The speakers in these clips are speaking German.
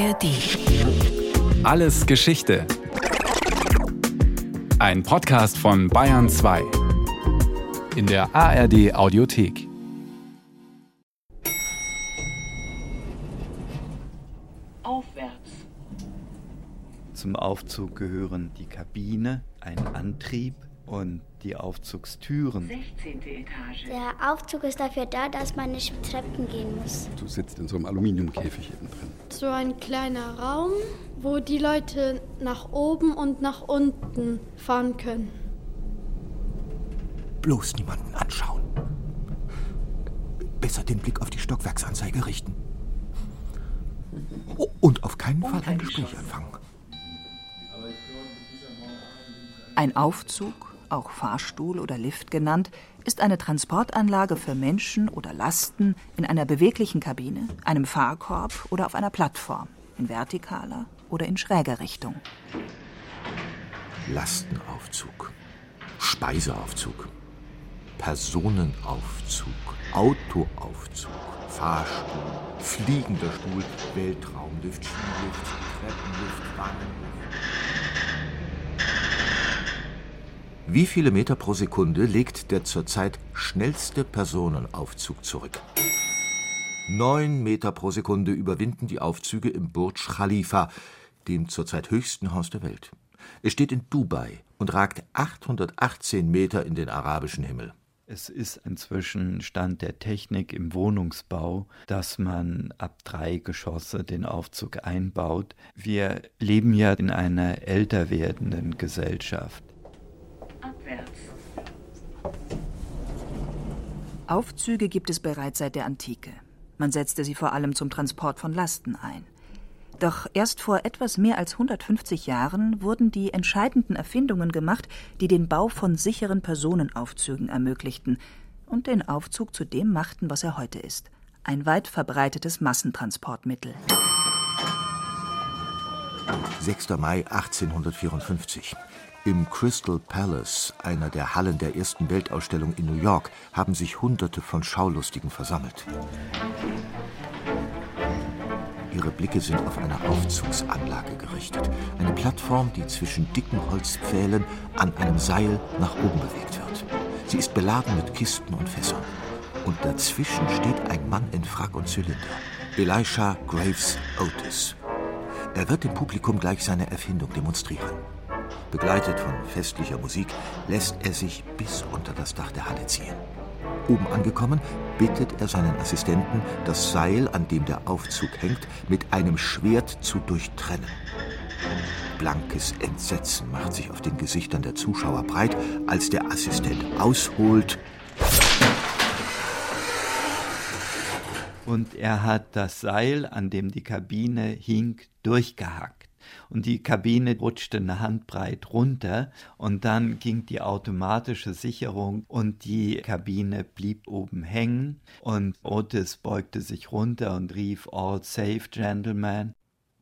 ARD. Alles Geschichte. Ein Podcast von Bayern 2. In der ARD Audiothek. Aufwärts. Zum Aufzug gehören die Kabine, ein Antrieb und die Aufzugstüren. 16. Etage. Der Aufzug ist dafür da, dass man nicht Treppen gehen muss. Du sitzt in so einem Aluminiumkäfig eben drin. So ein kleiner Raum, wo die Leute nach oben und nach unten fahren können. Bloß niemanden anschauen. Besser den Blick auf die Stockwerksanzeige richten. Oh, und auf keinen Fall ein Gespräch anfangen. Ein Aufzug, auch Fahrstuhl oder Lift genannt, ist eine Transportanlage für Menschen oder Lasten in einer beweglichen Kabine, einem Fahrkorb oder auf einer Plattform, in vertikaler oder in schräger Richtung. Lastenaufzug, Speiseaufzug, Personenaufzug, Autoaufzug, Fahrstuhl, fliegender Stuhl, Weltraumlift, Skilift, Treppenlift, Bahnlift. Wie viele Meter pro Sekunde legt der zurzeit schnellste Personenaufzug zurück? Neun Meter pro Sekunde überwinden die Aufzüge im Burj Khalifa, dem zurzeit höchsten Haus der Welt. Es steht in Dubai und ragt 818 Meter in den arabischen Himmel. Es ist inzwischen Stand der Technik im Wohnungsbau, dass man ab drei Geschosse den Aufzug einbaut. Wir leben ja in einer älter werdenden Gesellschaft. Aufzüge gibt es bereits seit der Antike. Man setzte sie vor allem zum Transport von Lasten ein. Doch erst vor etwas mehr als 150 Jahren wurden die entscheidenden Erfindungen gemacht, die den Bau von sicheren Personenaufzügen ermöglichten und den Aufzug zu dem machten, was er heute ist. Ein weit verbreitetes Massentransportmittel. 6. Mai 1854. Im Crystal Palace, einer der Hallen der ersten Weltausstellung in New York, haben sich Hunderte von Schaulustigen versammelt. Ihre Blicke sind auf eine Aufzugsanlage gerichtet. Eine Plattform, die zwischen dicken Holzpfählen an einem Seil nach oben bewegt wird. Sie ist beladen mit Kisten und Fässern. Und dazwischen steht ein Mann in Frack und Zylinder. Elisha Graves Otis. Er wird dem Publikum gleich seine Erfindung demonstrieren. Begleitet von festlicher Musik lässt er sich bis unter das Dach der Halle ziehen. Oben angekommen, bittet er seinen Assistenten, das Seil, an dem der Aufzug hängt, mit einem Schwert zu durchtrennen. Blankes Entsetzen macht sich auf den Gesichtern der Zuschauer breit, als der Assistent ausholt Und er hat das Seil, an dem die Kabine hing, durchgehackt. Und die Kabine rutschte eine Handbreit runter und dann ging die automatische Sicherung und die Kabine blieb oben hängen und Otis beugte sich runter und rief All safe, Gentlemen.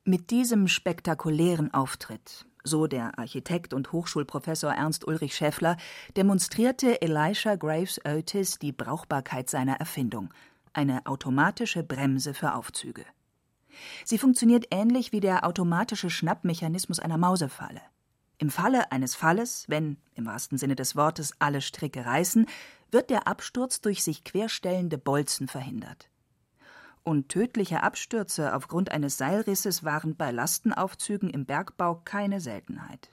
Mit diesem spektakulären Auftritt, so der Architekt und Hochschulprofessor Ernst Ulrich Schäffler, demonstrierte Elisha Graves Otis die Brauchbarkeit seiner Erfindung, eine automatische Bremse für Aufzüge. Sie funktioniert ähnlich wie der automatische Schnappmechanismus einer Mausefalle. Im Falle eines Falles, wenn, im wahrsten Sinne des Wortes, alle Stricke reißen, wird der Absturz durch sich querstellende Bolzen verhindert. Und tödliche Abstürze aufgrund eines Seilrisses waren bei Lastenaufzügen im Bergbau keine Seltenheit.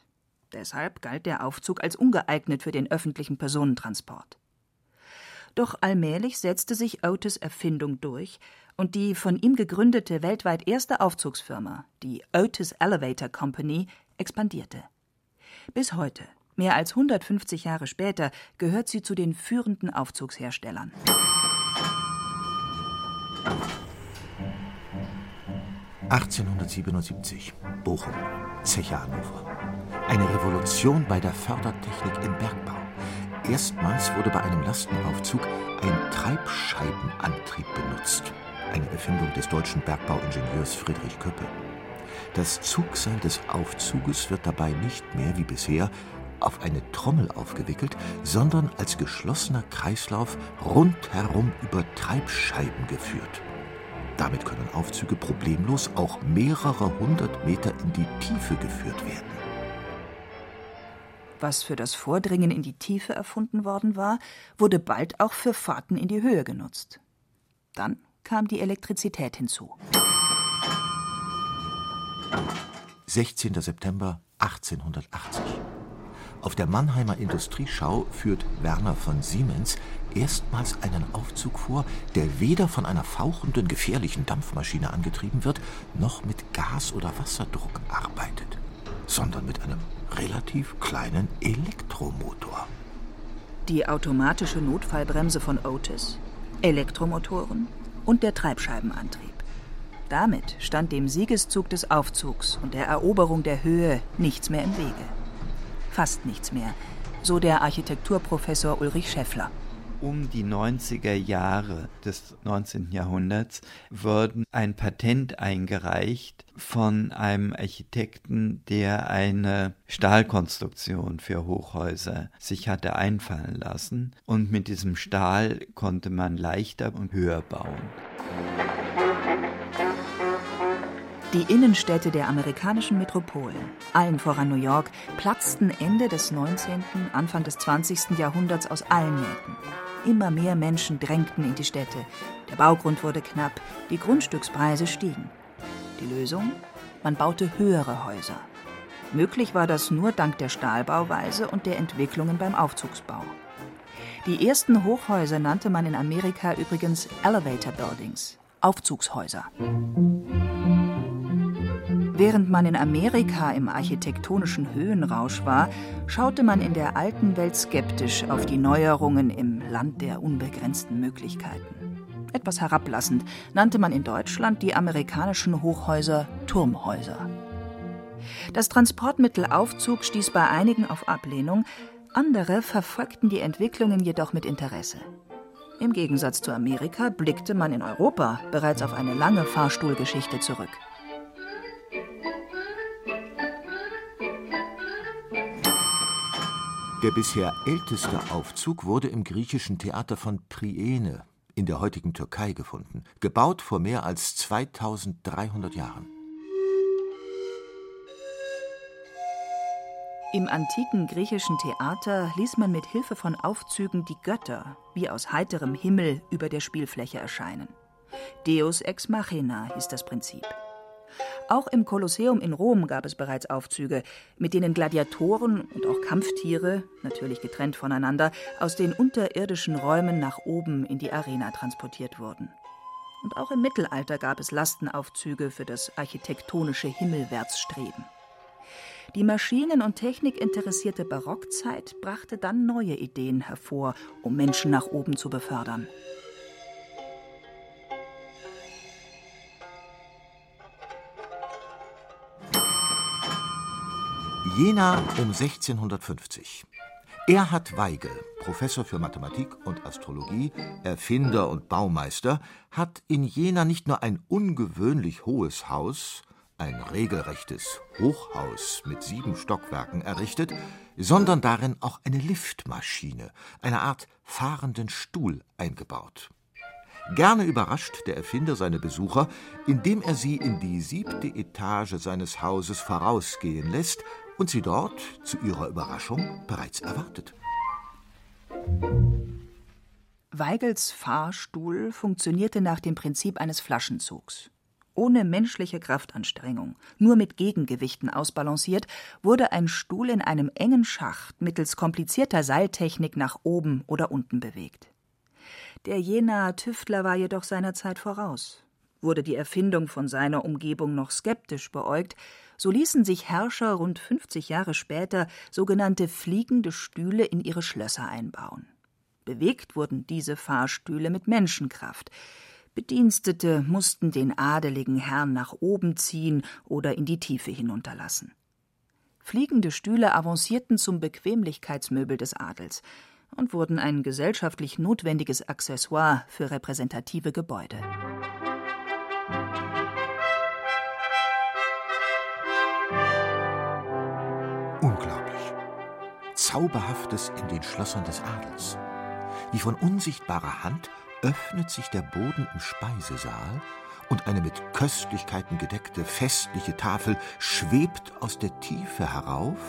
Deshalb galt der Aufzug als ungeeignet für den öffentlichen Personentransport. Doch allmählich setzte sich Otis Erfindung durch und die von ihm gegründete weltweit erste Aufzugsfirma, die Otis Elevator Company, expandierte. Bis heute, mehr als 150 Jahre später, gehört sie zu den führenden Aufzugsherstellern. (1877) Bochum, Zeche Hannover. Eine Revolution bei der Fördertechnik im Bergbau. Erstmals wurde bei einem Lastenaufzug ein Treibscheibenantrieb benutzt. Eine Erfindung des deutschen Bergbauingenieurs Friedrich Köppe. Das Zugseil des Aufzuges wird dabei nicht mehr wie bisher auf eine Trommel aufgewickelt, sondern als geschlossener Kreislauf rundherum über Treibscheiben geführt. Damit können Aufzüge problemlos auch mehrere hundert Meter in die Tiefe geführt werden. Was für das Vordringen in die Tiefe erfunden worden war, wurde bald auch für Fahrten in die Höhe genutzt. Dann kam die Elektrizität hinzu. 16. September 1880. Auf der Mannheimer Industrieschau führt Werner von Siemens erstmals einen Aufzug vor, der weder von einer fauchenden, gefährlichen Dampfmaschine angetrieben wird, noch mit Gas- oder Wasserdruck arbeitet, sondern mit einem relativ kleinen Elektromotor. Die automatische Notfallbremse von Otis, Elektromotoren und der Treibscheibenantrieb. Damit stand dem Siegeszug des Aufzugs und der Eroberung der Höhe nichts mehr im Wege. Fast nichts mehr, so der Architekturprofessor Ulrich Schäffler um die 90er Jahre des 19. Jahrhunderts wurden ein Patent eingereicht von einem Architekten, der eine Stahlkonstruktion für Hochhäuser sich hatte einfallen lassen. Und mit diesem Stahl konnte man leichter und höher bauen. Die Innenstädte der amerikanischen Metropolen, allen voran New York, platzten Ende des 19., Anfang des 20. Jahrhunderts aus allen Nähten. Immer mehr Menschen drängten in die Städte. Der Baugrund wurde knapp, die Grundstückspreise stiegen. Die Lösung? Man baute höhere Häuser. Möglich war das nur dank der Stahlbauweise und der Entwicklungen beim Aufzugsbau. Die ersten Hochhäuser nannte man in Amerika übrigens Elevator Buildings, Aufzugshäuser. Während man in Amerika im architektonischen Höhenrausch war, schaute man in der alten Welt skeptisch auf die Neuerungen im Land der unbegrenzten Möglichkeiten. Etwas herablassend nannte man in Deutschland die amerikanischen Hochhäuser Turmhäuser. Das Transportmittel Aufzug stieß bei einigen auf Ablehnung, andere verfolgten die Entwicklungen jedoch mit Interesse. Im Gegensatz zu Amerika blickte man in Europa bereits auf eine lange Fahrstuhlgeschichte zurück. Der bisher älteste Aufzug wurde im griechischen Theater von Priene in der heutigen Türkei gefunden, gebaut vor mehr als 2300 Jahren. Im antiken griechischen Theater ließ man mit Hilfe von Aufzügen die Götter wie aus heiterem Himmel über der Spielfläche erscheinen. Deus ex machina hieß das Prinzip. Auch im Kolosseum in Rom gab es bereits Aufzüge, mit denen Gladiatoren und auch Kampftiere, natürlich getrennt voneinander, aus den unterirdischen Räumen nach oben in die Arena transportiert wurden. Und auch im Mittelalter gab es Lastenaufzüge für das architektonische Himmelwärtsstreben. Die Maschinen- und Technik interessierte Barockzeit brachte dann neue Ideen hervor, um Menschen nach oben zu befördern. Jena um 1650. Erhard Weigel, Professor für Mathematik und Astrologie, Erfinder und Baumeister, hat in Jena nicht nur ein ungewöhnlich hohes Haus, ein regelrechtes Hochhaus mit sieben Stockwerken errichtet, sondern darin auch eine Liftmaschine, eine Art fahrenden Stuhl eingebaut. Gerne überrascht der Erfinder seine Besucher, indem er sie in die siebte Etage seines Hauses vorausgehen lässt und sie dort, zu ihrer Überraschung, bereits erwartet. Weigels Fahrstuhl funktionierte nach dem Prinzip eines Flaschenzugs. Ohne menschliche Kraftanstrengung, nur mit Gegengewichten ausbalanciert, wurde ein Stuhl in einem engen Schacht mittels komplizierter Seiltechnik nach oben oder unten bewegt. Der Jenaer Tüftler war jedoch seiner Zeit voraus. Wurde die Erfindung von seiner Umgebung noch skeptisch beäugt, so ließen sich Herrscher rund 50 Jahre später sogenannte fliegende Stühle in ihre Schlösser einbauen. Bewegt wurden diese Fahrstühle mit Menschenkraft. Bedienstete mussten den adeligen Herrn nach oben ziehen oder in die Tiefe hinunterlassen. Fliegende Stühle avancierten zum Bequemlichkeitsmöbel des Adels und wurden ein gesellschaftlich notwendiges Accessoire für repräsentative Gebäude. Zauberhaftes in den Schlössern des Adels. Wie von unsichtbarer Hand öffnet sich der Boden im Speisesaal und eine mit Köstlichkeiten gedeckte festliche Tafel schwebt aus der Tiefe herauf,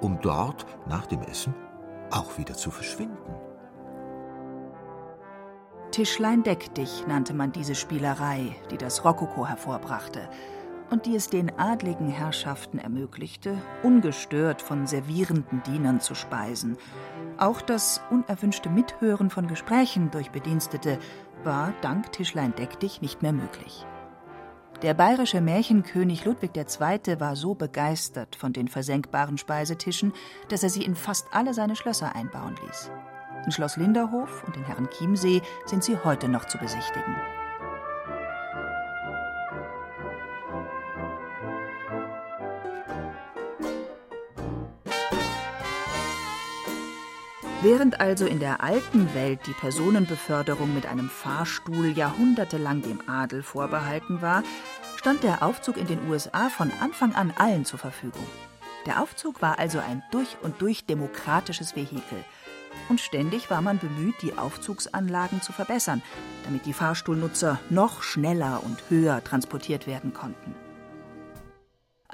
um dort nach dem Essen auch wieder zu verschwinden. Tischlein deck dich nannte man diese Spielerei, die das Rokoko hervorbrachte und die es den adligen Herrschaften ermöglichte, ungestört von servierenden Dienern zu speisen. Auch das unerwünschte Mithören von Gesprächen durch Bedienstete war dank Tischlein deck dich nicht mehr möglich. Der bayerische Märchenkönig Ludwig II. war so begeistert von den versenkbaren Speisetischen, dass er sie in fast alle seine Schlösser einbauen ließ. In Schloss Linderhof und in Herren Chiemsee sind sie heute noch zu besichtigen. Während also in der alten Welt die Personenbeförderung mit einem Fahrstuhl jahrhundertelang dem Adel vorbehalten war, stand der Aufzug in den USA von Anfang an allen zur Verfügung. Der Aufzug war also ein durch und durch demokratisches Vehikel. Und ständig war man bemüht, die Aufzugsanlagen zu verbessern, damit die Fahrstuhlnutzer noch schneller und höher transportiert werden konnten.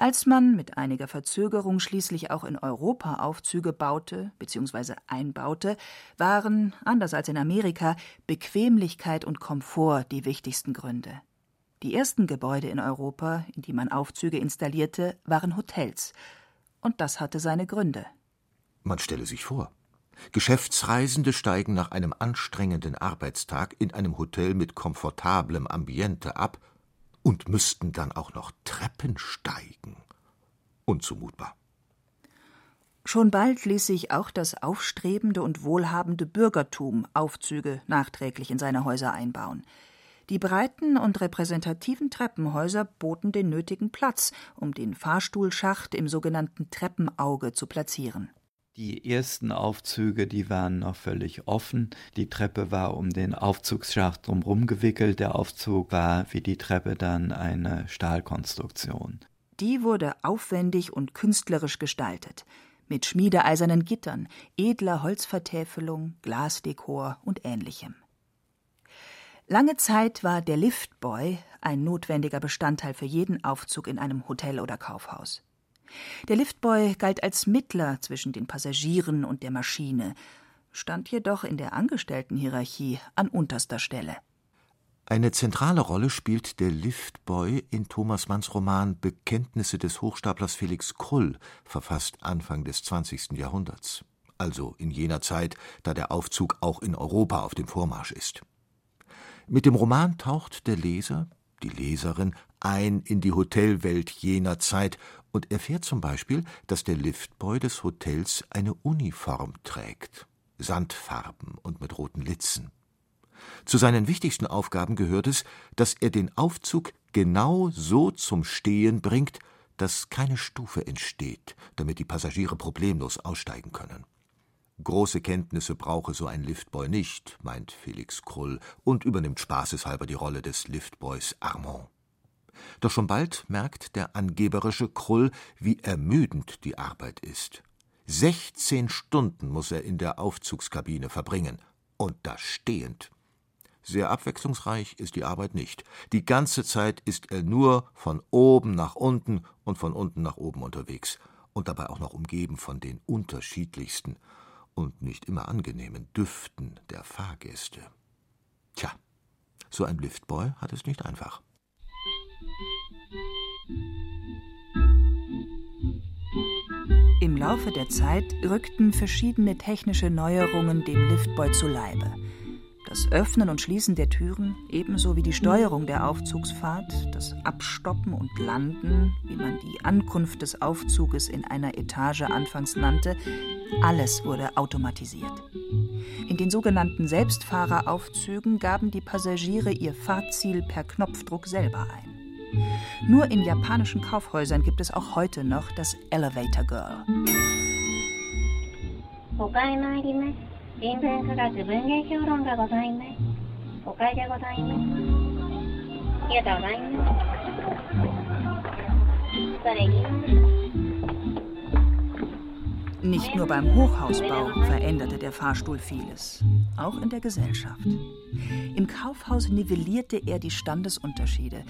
Als man mit einiger Verzögerung schließlich auch in Europa Aufzüge baute bzw. einbaute, waren, anders als in Amerika, Bequemlichkeit und Komfort die wichtigsten Gründe. Die ersten Gebäude in Europa, in die man Aufzüge installierte, waren Hotels. Und das hatte seine Gründe. Man stelle sich vor, Geschäftsreisende steigen nach einem anstrengenden Arbeitstag in einem Hotel mit komfortablem Ambiente ab und müssten dann auch noch Treppen steigen. Unzumutbar. Schon bald ließ sich auch das aufstrebende und wohlhabende Bürgertum Aufzüge nachträglich in seine Häuser einbauen. Die breiten und repräsentativen Treppenhäuser boten den nötigen Platz, um den Fahrstuhlschacht im sogenannten Treppenauge zu platzieren. Die ersten Aufzüge, die waren noch völlig offen. Die Treppe war um den Aufzugsschacht drumherum gewickelt. Der Aufzug war wie die Treppe dann eine Stahlkonstruktion. Die wurde aufwendig und künstlerisch gestaltet. Mit schmiedeeisernen Gittern, edler Holzvertäfelung, Glasdekor und ähnlichem. Lange Zeit war der Liftboy ein notwendiger Bestandteil für jeden Aufzug in einem Hotel oder Kaufhaus. Der Liftboy galt als Mittler zwischen den Passagieren und der Maschine, stand jedoch in der Angestelltenhierarchie an unterster Stelle. Eine zentrale Rolle spielt der Liftboy in Thomas Manns Roman Bekenntnisse des Hochstaplers Felix Krull, verfasst Anfang des 20. Jahrhunderts, also in jener Zeit, da der Aufzug auch in Europa auf dem Vormarsch ist. Mit dem Roman taucht der Leser, die Leserin ein in die Hotelwelt jener Zeit und erfährt zum Beispiel, dass der Liftboy des Hotels eine Uniform trägt, Sandfarben und mit roten Litzen. Zu seinen wichtigsten Aufgaben gehört es, dass er den Aufzug genau so zum Stehen bringt, dass keine Stufe entsteht, damit die Passagiere problemlos aussteigen können. Große Kenntnisse brauche so ein Liftboy nicht, meint Felix Krull und übernimmt spaßeshalber die Rolle des Liftboys Armand. Doch schon bald merkt der angeberische Krull, wie ermüdend die Arbeit ist. Sechzehn Stunden muss er in der Aufzugskabine verbringen, und das stehend. Sehr abwechslungsreich ist die Arbeit nicht. Die ganze Zeit ist er nur von oben nach unten und von unten nach oben unterwegs und dabei auch noch umgeben von den unterschiedlichsten und nicht immer angenehmen Düften der Fahrgäste. Tja, so ein Liftboy hat es nicht einfach. Im Laufe der Zeit rückten verschiedene technische Neuerungen dem Liftboy zu Leibe. Das Öffnen und Schließen der Türen, ebenso wie die Steuerung der Aufzugsfahrt, das Abstoppen und Landen, wie man die Ankunft des Aufzuges in einer Etage anfangs nannte, alles wurde automatisiert. In den sogenannten Selbstfahreraufzügen gaben die Passagiere ihr Fahrziel per Knopfdruck selber ein. Nur in japanischen Kaufhäusern gibt es auch heute noch das Elevator Girl. Nicht nur beim Hochhausbau veränderte der Fahrstuhl vieles, auch in der Gesellschaft. Im Kaufhaus nivellierte er die Standesunterschiede,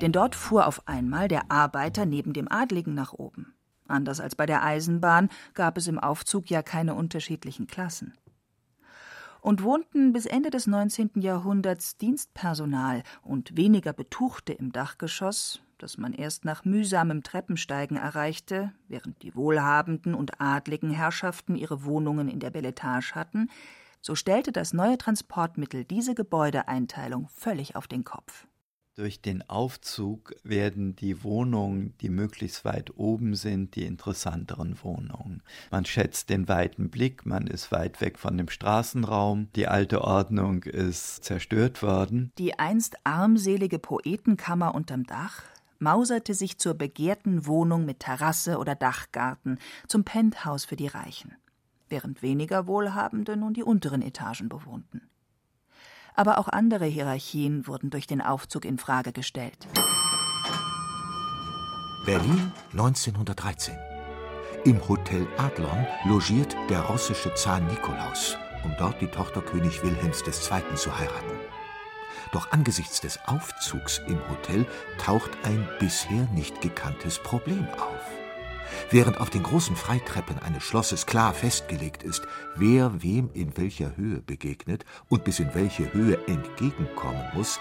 denn dort fuhr auf einmal der Arbeiter neben dem Adligen nach oben. Anders als bei der Eisenbahn gab es im Aufzug ja keine unterschiedlichen Klassen. Und wohnten bis Ende des 19. Jahrhunderts Dienstpersonal und weniger Betuchte im Dachgeschoss, das man erst nach mühsamem Treppensteigen erreichte, während die wohlhabenden und adligen Herrschaften ihre Wohnungen in der Belletage hatten, so stellte das neue Transportmittel diese Gebäudeeinteilung völlig auf den Kopf. Durch den Aufzug werden die Wohnungen, die möglichst weit oben sind, die interessanteren Wohnungen. Man schätzt den weiten Blick, man ist weit weg von dem Straßenraum, die alte Ordnung ist zerstört worden. Die einst armselige Poetenkammer unterm Dach mauserte sich zur begehrten Wohnung mit Terrasse oder Dachgarten, zum Penthouse für die Reichen, während weniger Wohlhabende nun die unteren Etagen bewohnten aber auch andere Hierarchien wurden durch den Aufzug in Frage gestellt. Berlin 1913. Im Hotel Adlon logiert der russische Zar Nikolaus, um dort die Tochter König Wilhelms II. zu heiraten. Doch angesichts des Aufzugs im Hotel taucht ein bisher nicht gekanntes Problem auf. Während auf den großen Freitreppen eines Schlosses klar festgelegt ist, wer wem in welcher Höhe begegnet und bis in welche Höhe entgegenkommen muss,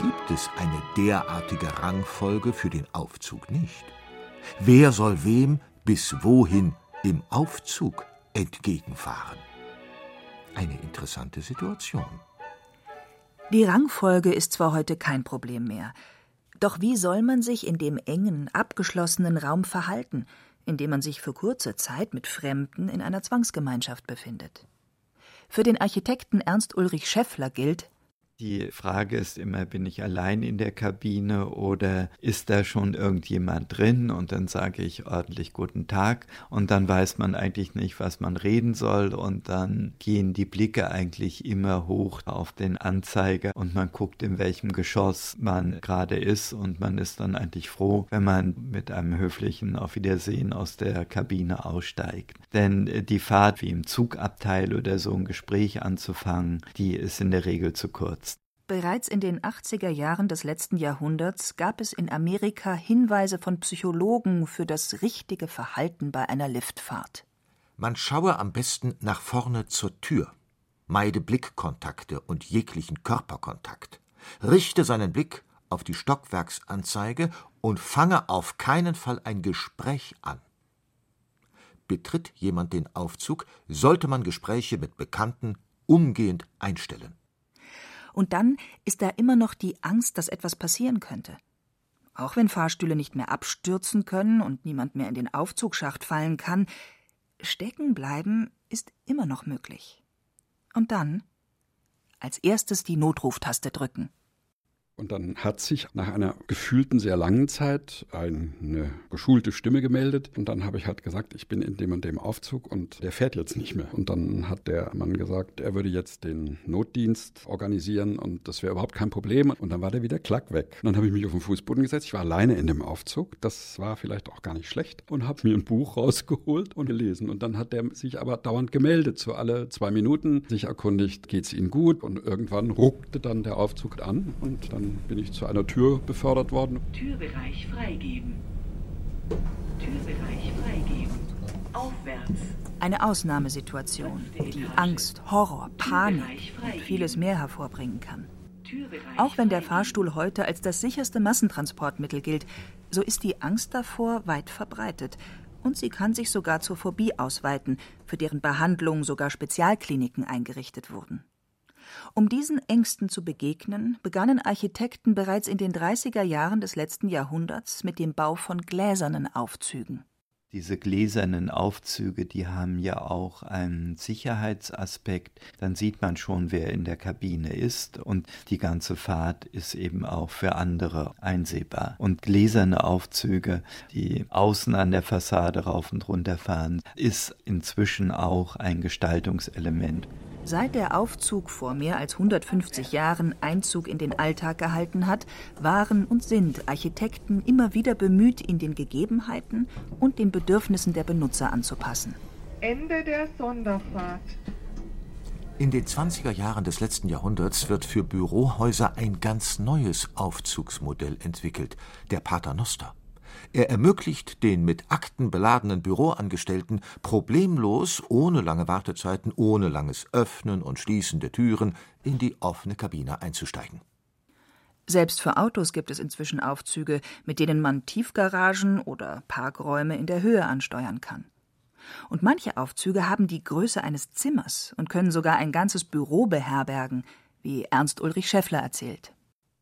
gibt es eine derartige Rangfolge für den Aufzug nicht. Wer soll wem bis wohin im Aufzug entgegenfahren? Eine interessante Situation. Die Rangfolge ist zwar heute kein Problem mehr, doch wie soll man sich in dem engen, abgeschlossenen Raum verhalten, in dem man sich für kurze Zeit mit Fremden in einer Zwangsgemeinschaft befindet? Für den Architekten Ernst Ulrich Scheffler gilt, die Frage ist immer, bin ich allein in der Kabine oder ist da schon irgendjemand drin? Und dann sage ich ordentlich guten Tag und dann weiß man eigentlich nicht, was man reden soll und dann gehen die Blicke eigentlich immer hoch auf den Anzeiger und man guckt, in welchem Geschoss man gerade ist und man ist dann eigentlich froh, wenn man mit einem höflichen Auf Wiedersehen aus der Kabine aussteigt. Denn die Fahrt wie im Zugabteil oder so ein Gespräch anzufangen, die ist in der Regel zu kurz. Bereits in den 80er Jahren des letzten Jahrhunderts gab es in Amerika Hinweise von Psychologen für das richtige Verhalten bei einer Liftfahrt. Man schaue am besten nach vorne zur Tür, meide Blickkontakte und jeglichen Körperkontakt, richte seinen Blick auf die Stockwerksanzeige und fange auf keinen Fall ein Gespräch an. Betritt jemand den Aufzug, sollte man Gespräche mit Bekannten umgehend einstellen. Und dann ist da immer noch die Angst, dass etwas passieren könnte. Auch wenn Fahrstühle nicht mehr abstürzen können und niemand mehr in den Aufzugsschacht fallen kann, stecken bleiben ist immer noch möglich. Und dann als erstes die Notruftaste drücken. Und dann hat sich nach einer gefühlten sehr langen Zeit eine geschulte Stimme gemeldet. Und dann habe ich halt gesagt, ich bin in dem und dem Aufzug und der fährt jetzt nicht mehr. Und dann hat der Mann gesagt, er würde jetzt den Notdienst organisieren und das wäre überhaupt kein Problem. Und dann war der wieder klack weg. Und dann habe ich mich auf den Fußboden gesetzt. Ich war alleine in dem Aufzug. Das war vielleicht auch gar nicht schlecht. Und habe mir ein Buch rausgeholt und gelesen. Und dann hat der sich aber dauernd gemeldet, so alle zwei Minuten, sich erkundigt, geht es Ihnen gut? Und irgendwann ruckte dann der Aufzug an und dann bin ich zu einer Tür befördert worden. Türbereich freigeben. Türbereich freigeben. Aufwärts. Eine Ausnahmesituation, die Angst, Horror, Panik und vieles mehr hervorbringen kann. Auch wenn der Fahrstuhl heute als das sicherste Massentransportmittel gilt, so ist die Angst davor weit verbreitet und sie kann sich sogar zur Phobie ausweiten, für deren Behandlung sogar Spezialkliniken eingerichtet wurden. Um diesen Ängsten zu begegnen, begannen Architekten bereits in den 30er Jahren des letzten Jahrhunderts mit dem Bau von gläsernen Aufzügen. Diese gläsernen Aufzüge, die haben ja auch einen Sicherheitsaspekt. Dann sieht man schon, wer in der Kabine ist und die ganze Fahrt ist eben auch für andere einsehbar. Und gläserne Aufzüge, die außen an der Fassade rauf und runter fahren, ist inzwischen auch ein Gestaltungselement. Seit der Aufzug vor mehr als 150 Jahren Einzug in den Alltag gehalten hat, waren und sind Architekten immer wieder bemüht, ihn den Gegebenheiten und den Bedürfnissen der Benutzer anzupassen. Ende der Sonderfahrt. In den 20er Jahren des letzten Jahrhunderts wird für Bürohäuser ein ganz neues Aufzugsmodell entwickelt, der Paternoster. Er ermöglicht den mit Akten beladenen Büroangestellten problemlos, ohne lange Wartezeiten, ohne langes Öffnen und Schließen der Türen in die offene Kabine einzusteigen. Selbst für Autos gibt es inzwischen Aufzüge, mit denen man Tiefgaragen oder Parkräume in der Höhe ansteuern kann. Und manche Aufzüge haben die Größe eines Zimmers und können sogar ein ganzes Büro beherbergen, wie Ernst Ulrich Schäffler erzählt.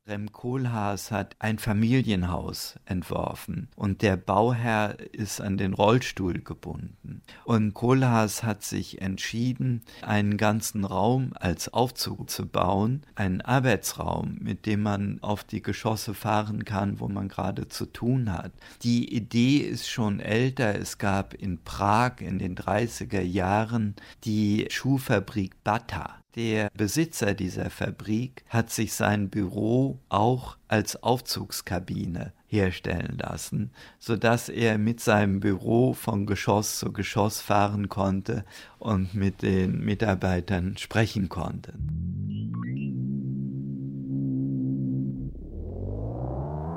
Rem Kohlhaas hat ein Familienhaus entworfen und der Bauherr ist an den Rollstuhl gebunden. Und Kohlhaas hat sich entschieden, einen ganzen Raum als Aufzug zu bauen, einen Arbeitsraum, mit dem man auf die Geschosse fahren kann, wo man gerade zu tun hat. Die Idee ist schon älter. Es gab in Prag in den 30er Jahren die Schuhfabrik Bata der Besitzer dieser Fabrik hat sich sein Büro auch als Aufzugskabine herstellen lassen, so dass er mit seinem Büro von Geschoss zu Geschoss fahren konnte und mit den Mitarbeitern sprechen konnte.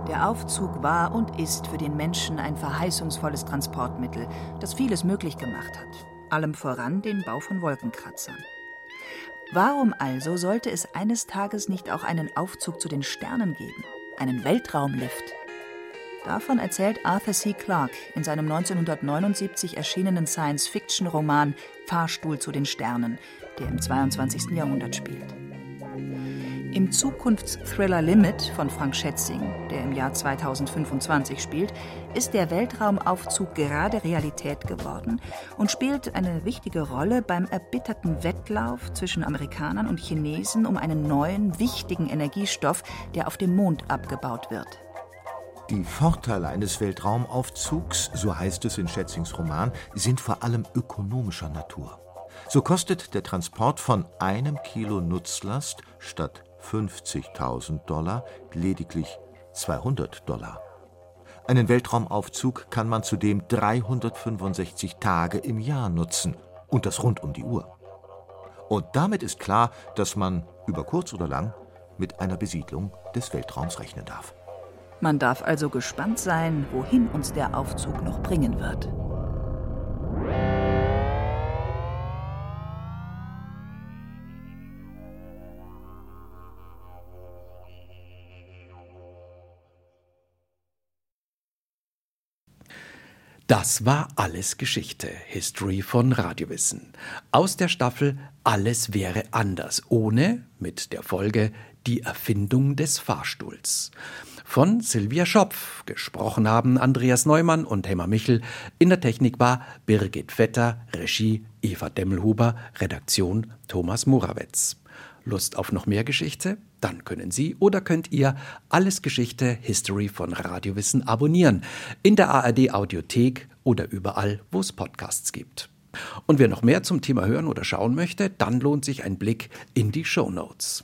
Der Aufzug war und ist für den Menschen ein verheißungsvolles Transportmittel, das vieles möglich gemacht hat, allem voran den Bau von Wolkenkratzern. Warum also sollte es eines Tages nicht auch einen Aufzug zu den Sternen geben, einen Weltraumlift? Davon erzählt Arthur C. Clarke in seinem 1979 erschienenen Science-Fiction-Roman Fahrstuhl zu den Sternen, der im 22. Jahrhundert spielt. Im Zukunftsthriller Limit von Frank Schätzing, der im Jahr 2025 spielt, ist der Weltraumaufzug gerade Realität geworden und spielt eine wichtige Rolle beim erbitterten Wettlauf zwischen Amerikanern und Chinesen um einen neuen, wichtigen Energiestoff, der auf dem Mond abgebaut wird. Die Vorteile eines Weltraumaufzugs, so heißt es in Schätzings Roman, sind vor allem ökonomischer Natur. So kostet der Transport von einem Kilo Nutzlast statt 50.000 Dollar lediglich 200 Dollar. Einen Weltraumaufzug kann man zudem 365 Tage im Jahr nutzen und das rund um die Uhr. Und damit ist klar, dass man über kurz oder lang mit einer Besiedlung des Weltraums rechnen darf. Man darf also gespannt sein, wohin uns der Aufzug noch bringen wird. Das war alles Geschichte, History von Radiowissen. Aus der Staffel Alles wäre anders, ohne mit der Folge Die Erfindung des Fahrstuhls. Von Silvia Schopf. Gesprochen haben Andreas Neumann und Hemmer Michel. In der Technik war Birgit Vetter, Regie Eva Demmelhuber, Redaktion Thomas Morawetz. Lust auf noch mehr Geschichte? Dann können Sie oder könnt ihr Alles Geschichte History von Radiowissen abonnieren. In der ARD Audiothek oder überall, wo es Podcasts gibt. Und wer noch mehr zum Thema hören oder schauen möchte, dann lohnt sich ein Blick in die Show Notes.